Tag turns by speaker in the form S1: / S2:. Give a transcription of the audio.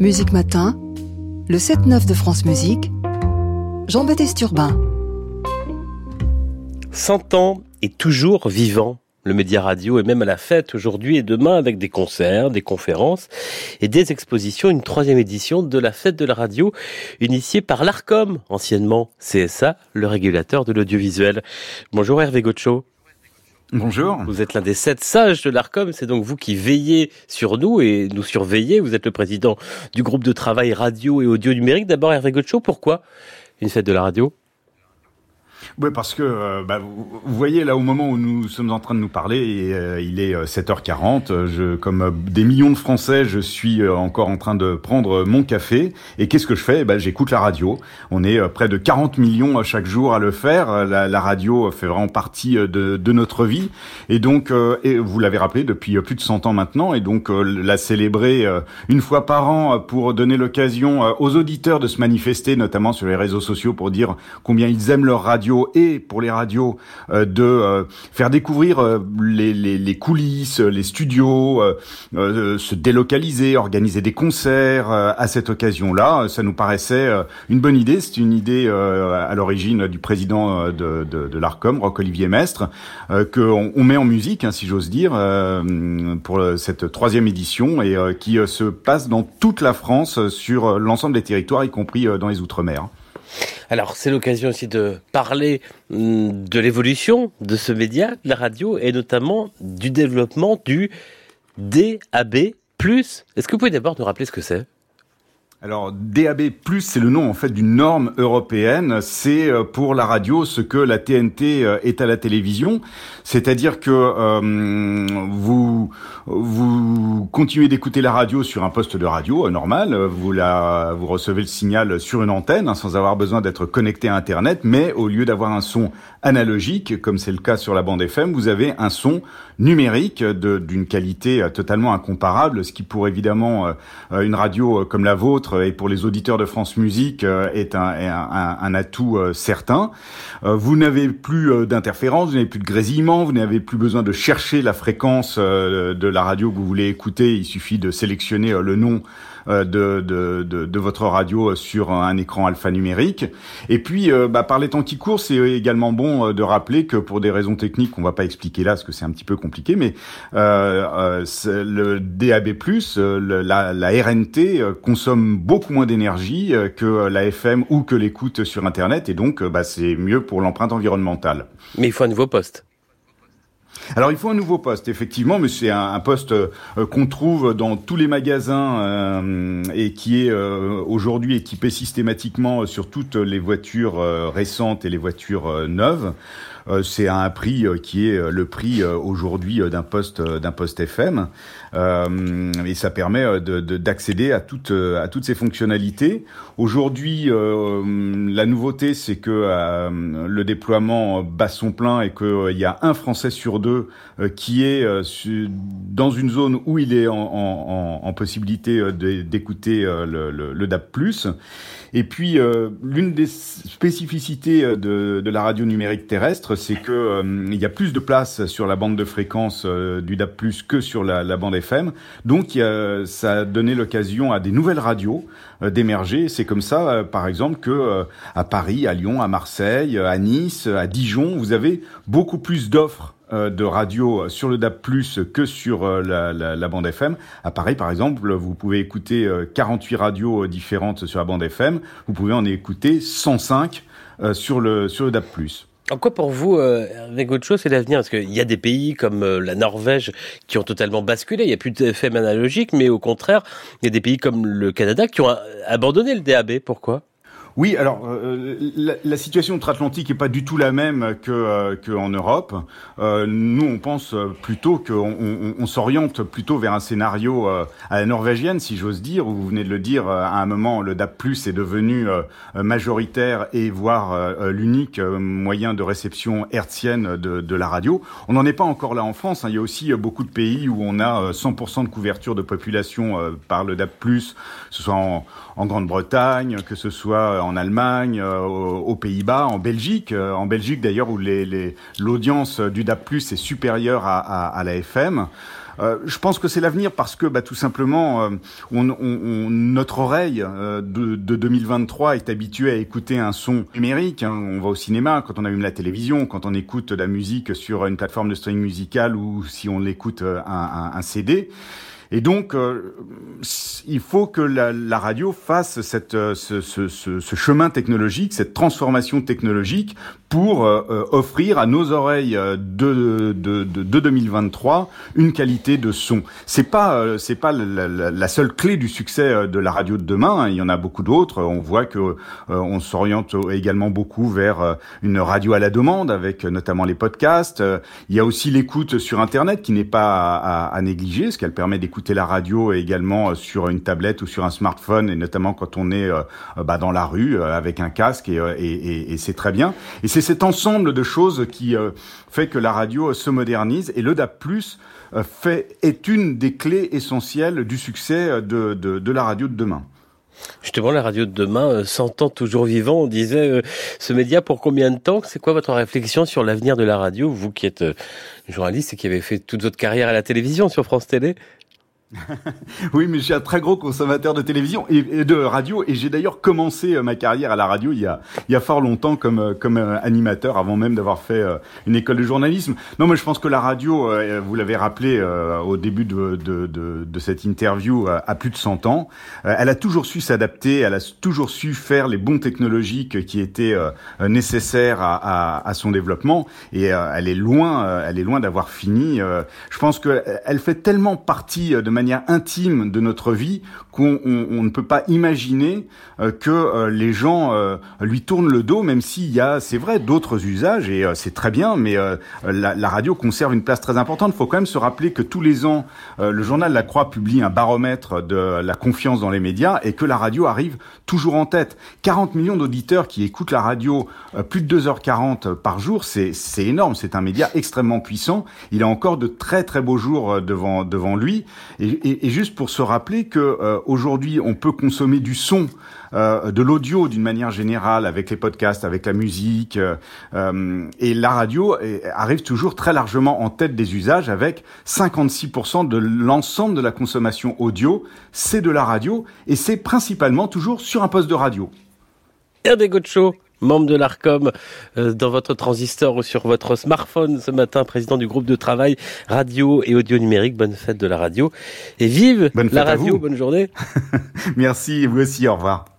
S1: Musique Matin, le 7-9 de France Musique, Jean-Baptiste Urbain.
S2: 100 ans et toujours vivant. Le média radio est même à la fête aujourd'hui et demain avec des concerts, des conférences et des expositions. Une troisième édition de la fête de la radio initiée par l'ARCOM, anciennement CSA, le régulateur de l'audiovisuel. Bonjour Hervé Gotcho.
S3: Bonjour.
S2: Vous êtes l'un des sept sages de l'ARCOM, c'est donc vous qui veillez sur nous et nous surveillez. Vous êtes le président du groupe de travail radio et audio numérique. D'abord Hervé Gotcho, pourquoi une fête de la radio?
S3: Oui, parce que euh, bah, vous, voyez là au moment où nous sommes en train de nous parler, et, euh, il est 7h40. Euh, je, comme des millions de Français, je suis encore en train de prendre mon café. Et qu'est-ce que je fais? Bah, J'écoute la radio. On est près de 40 millions chaque jour à le faire. La, radio fait vraiment partie de, notre vie. Et donc, vous l'avez rappelé, depuis plus de 100 ans maintenant. Et donc, la célébrer une fois par an pour donner l'occasion aux auditeurs de se manifester, notamment sur les réseaux sociaux, pour dire combien ils aiment leur radio et pour les radios euh, de euh, faire découvrir euh, les, les, les, coulisses, les studios, se délocaliser, organiser des concerts à cette occasion-là. Ça nous paraissait une bonne idée. C'est une idée à l'origine du président de, de, de l'Arcom, Roc-Olivier Mestre, qu'on on met en musique, hein, si j'ose dire, pour cette troisième édition et qui se passe dans toute la France sur l'ensemble des territoires, y compris dans les Outre-mer.
S2: Alors, c'est l'occasion aussi de parler hum, de l'évolution de ce média, de la radio, et notamment du développement du DAB+. Est-ce que vous pouvez d'abord nous rappeler ce que c'est?
S3: Alors DAB+, c'est le nom en fait d'une norme européenne. C'est euh, pour la radio ce que la TNT euh, est à la télévision, c'est-à-dire que euh, vous vous continuez d'écouter la radio sur un poste de radio normal, vous la vous recevez le signal sur une antenne hein, sans avoir besoin d'être connecté à Internet, mais au lieu d'avoir un son analogique comme c'est le cas sur la bande FM, vous avez un son numérique d'une qualité totalement incomparable, ce qui pour évidemment une radio comme la vôtre et pour les auditeurs de France Musique euh, est un, un, atout euh, certain. Euh, vous n'avez plus d'interférence, vous n'avez plus de grésillement, vous n'avez plus besoin de chercher la fréquence de la radio que vous voulez écouter. Il suffit de sélectionner le nom de, de, de, de, votre radio sur un écran alphanumérique. Et puis, bah, par les temps qui courent, c'est également bon de rappeler que pour des raisons techniques, on va pas expliquer là, parce que c'est un petit peu compliqué, mais euh, le DAB+, la, la RNT consomme beaucoup moins d'énergie euh, que la FM ou que l'écoute sur Internet, et donc euh, bah, c'est mieux pour l'empreinte environnementale.
S2: Mais il faut un nouveau poste.
S3: Alors il faut un nouveau poste, effectivement, mais c'est un, poste euh, qu'on trouve dans tous les magasins et qui est aujourd'hui équipé systématiquement sur toutes les voitures récentes et les voitures neuves. Euh, c'est à un prix euh, qui est euh, le prix aujourd'hui d'un poste d'un poste FM et ça permet d'accéder à toutes à toutes ces fonctionnalités. Aujourd'hui, la nouveauté c'est que le déploiement bat son plein et qu'il y a un Français sur deux qui est dans une zone où il est en, en, en possibilité d'écouter le, le, le, DAP+. Et puis, l'une des spécificités de, de la radio numérique terrestre, c'est que euh, il y a plus de place sur la bande de fréquence euh, du DAB+ que sur la, bande FM. Donc ça a donné l'occasion à des nouvelles radios euh, d'émerger. C'est comme ça, par exemple, que à Paris, à Lyon, à Marseille, à Nice, à Dijon, vous avez beaucoup plus d'offres de radio sur le DAB+, que sur la, la, bande FM. À Paris, par exemple, vous pouvez écouter 48 radios différentes sur la bande FM. Vous pouvez en écouter 105 sur le, sur le DAB+.
S2: En quoi pour vous, euh, autre chose, c'est l'avenir? Parce qu'il y a des pays comme euh, la Norvège qui ont totalement basculé, il n'y a plus de FM analogique, mais au contraire, il y a des pays comme le Canada qui ont abandonné le DAB. Pourquoi?
S3: Oui, alors euh, la, la, situation outre-Atlantique est pas du tout la même que euh, qu'en Europe. Euh, nous, on pense plutôt qu'on on, on, s'oriente plutôt vers un scénario à la norvégienne, si j'ose dire. Où vous venez de le dire, à un moment, le DAP+ est devenu majoritaire et voire l'unique moyen de réception hertzienne de, de, la radio. On n'en est pas encore là en France. Hein. Il y a aussi beaucoup de pays où on a 100% de couverture de population par le DAP+, que ce soit en, en Grande-Bretagne, que ce soit en Allemagne, euh, aux, Pays-Bas, en Belgique. Euh, en Belgique d'ailleurs où l'audience les, du DAP+ est supérieure à, à, à la FM. euh, je pense que c'est l'avenir parce que bah, tout simplement, euh, on, on, notre oreille euh, de, de, 2023 est habituée à écouter un son numérique. Hein. On va au cinéma quand on allume la télévision, quand on écoute la musique sur une plateforme de streaming musical ou si on l'écoute un, un, un CD. Et donc, euh, il faut que la, la radio fasse cette, euh, ce, ce, ce, chemin technologique, cette transformation technologique pour euh, offrir à nos oreilles de, de, de, de, 2023 une qualité de son. C'est pas c'est pas la, la, seule clé du succès de la radio de demain. Hein. Il y en a beaucoup d'autres. On voit que on s'oriente également beaucoup vers une radio à la demande, avec notamment les podcasts. Il y a aussi l'écoute sur Internet qui n'est pas à, à, à négliger, ce qu'elle permet d'écouter écouter la radio également euh, sur une tablette ou sur un smartphone, et notamment quand on est euh, euh, bah, dans la rue avec un casque, et, c'est très bien. Et c'est cet ensemble de choses qui fait que la radio se modernise, et le DAP+, fait, est une des clés essentielles du succès de, de, de la radio de demain.
S2: Justement, la radio de demain, s'entend toujours vivant, on disait, ce média pour combien de temps? C'est quoi votre réflexion sur l'avenir de la radio, vous qui êtes journaliste et qui avez fait toute votre carrière à la télévision sur France Télé?
S3: oui, mais je suis un très gros consommateur de télévision et, de radio, et j'ai d'ailleurs commencé euh, ma carrière à la radio il y a, il y a fort longtemps comme, euh, comme euh, animateur, avant même d'avoir fait une école de journalisme. Non, mais je pense que la radio, vous l'avez rappelé au début de, de, de, de, cette interview, a plus de 100 ans. Elle a toujours su s'adapter, elle a toujours su faire les bons technologiques qui étaient nécessaires à, à, à son développement, et elle est loin, elle est loin d'avoir fini. Je pense qu'elle fait tellement partie de manière intime de notre vie qu'on on, ne peut pas imaginer euh, que euh, les gens euh, lui tournent le dos, même s'il y a, c'est vrai, d'autres usages et c'est très bien, mais la, la, radio conserve une place très importante. Il faut quand même se rappeler que tous les ans, le journal La Croix publie un baromètre de la confiance dans les médias et que la radio arrive toujours en tête. 40 millions d'auditeurs qui écoutent la radio plus de 2h40 par jour, c'est énorme. C'est un média extrêmement puissant. Il a encore de très très beaux jours devant devant lui. Et, et, juste pour se rappeler que euh, aujourd'hui, on peut consommer du son, euh, de l'audio d'une manière générale, avec les podcasts, avec la musique, euh, et la radio arrive toujours très largement en tête des usages, avec 56% de l'ensemble de la consommation audio, c'est de la radio, et c'est principalement toujours sur un poste de radio.
S2: Hervé Gotcho membre de l'ARCOM, euh, dans votre transistor ou sur votre smartphone ce matin, président du groupe de travail radio et audio numérique. Bonne fête de la radio. Et vive la radio, bonne journée.
S3: Merci, vous aussi, au revoir.